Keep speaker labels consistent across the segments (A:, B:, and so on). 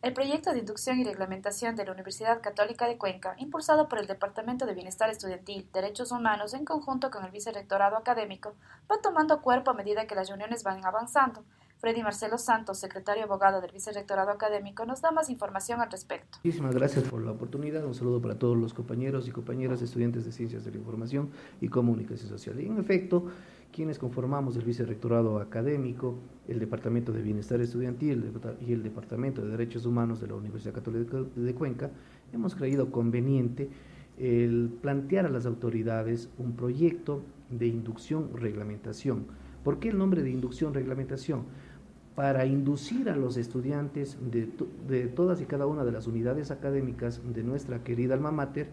A: El proyecto de inducción y reglamentación de la Universidad Católica de Cuenca, impulsado por el Departamento de Bienestar Estudiantil, Derechos Humanos en conjunto con el Vicerrectorado Académico, va tomando cuerpo a medida que las reuniones van avanzando. Freddy Marcelo Santos, secretario abogado del Vicerrectorado Académico, nos da más información al respecto.
B: Muchísimas gracias por la oportunidad. Un saludo para todos los compañeros y compañeras estudiantes de Ciencias de la Información y Comunicación Social. Y en efecto, quienes conformamos el Vicerrectorado Académico, el Departamento de Bienestar Estudiantil y el Departamento de Derechos Humanos de la Universidad Católica de Cuenca, hemos creído conveniente el plantear a las autoridades un proyecto de inducción-reglamentación. ¿Por qué el nombre de inducción-reglamentación? Para inducir a los estudiantes de, de todas y cada una de las unidades académicas de nuestra querida alma mater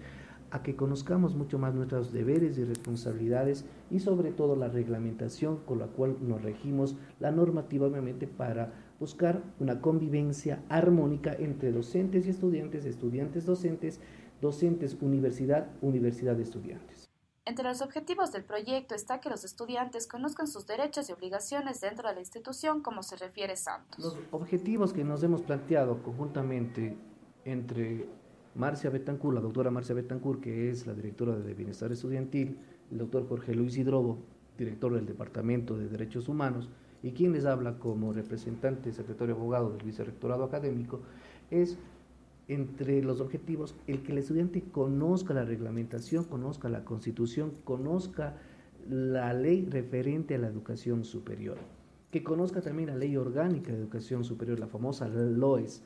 B: a que conozcamos mucho más nuestros deberes y responsabilidades y sobre todo la reglamentación con la cual nos regimos, la normativa obviamente para buscar una convivencia armónica entre docentes y estudiantes, estudiantes docentes, docentes universidad, universidad estudiantes.
A: Entre los objetivos del proyecto está que los estudiantes conozcan sus derechos y obligaciones dentro de la institución, como se refiere Santos.
B: Los objetivos que nos hemos planteado conjuntamente entre Marcia Betancourt, la doctora Marcia Betancourt, que es la directora de Bienestar Estudiantil, el doctor Jorge Luis Hidrobo, director del Departamento de Derechos Humanos, y quien les habla como representante, secretario abogado del Vicerrectorado Académico, es entre los objetivos el que el estudiante conozca la reglamentación, conozca la constitución, conozca la ley referente a la educación superior, que conozca también la ley orgánica de educación superior, la famosa LOES,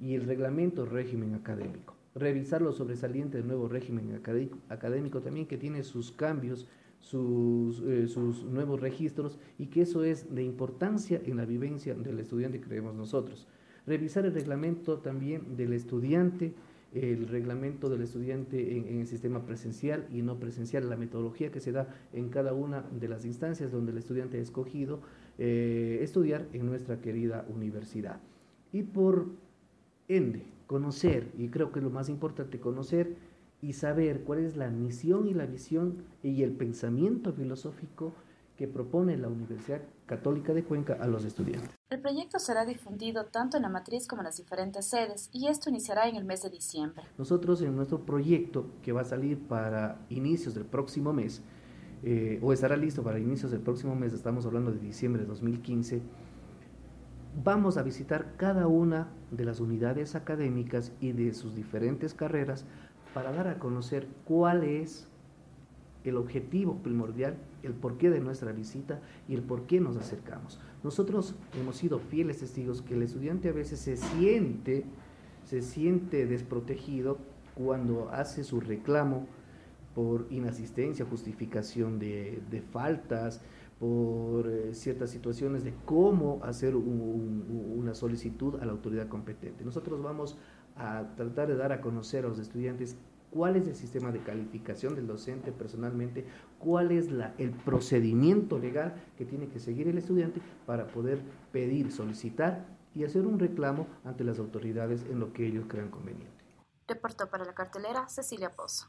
B: y el reglamento régimen académico revisar lo sobresaliente del nuevo régimen académico también que tiene sus cambios, sus, eh, sus, nuevos registros y que eso es de importancia en la vivencia del estudiante, creemos nosotros. Revisar el reglamento también del estudiante, el reglamento del estudiante en, el sistema presencial y no presencial, la metodología que se da en cada una de las instancias donde el estudiante ha escogido eh, estudiar en nuestra querida universidad. Y por ende, conocer, y creo que es lo más importante, conocer y saber cuál es la misión y la visión y el pensamiento filosófico que propone la Universidad Católica de Cuenca a los estudiantes.
A: El proyecto será difundido tanto en la matriz como en las diferentes sedes y esto iniciará en el mes de diciembre.
B: Nosotros en nuestro proyecto que va a salir para inicios del próximo mes, eh, o estará listo para inicios del próximo mes, estamos hablando de diciembre de 2015, vamos a visitar cada una de las unidades académicas y de sus diferentes carreras para dar a conocer cuál es el objetivo primordial, el porqué de nuestra visita y el por qué nos acercamos. Nosotros hemos sido fieles testigos que el estudiante a veces se siente, se siente desprotegido cuando hace su reclamo por inasistencia, justificación de, de faltas, por eh, ciertas situaciones de cómo hacer una solicitud a la autoridad competente. Nosotros vamos a tratar de dar a conocer a los estudiantes cuál es el sistema de calificación del docente personalmente, cuál es la, el procedimiento legal que tiene que seguir el estudiante para poder pedir, solicitar y hacer un reclamo ante las autoridades en lo que ellos crean conveniente.
A: Reportó para la cartelera Cecilia Pozo.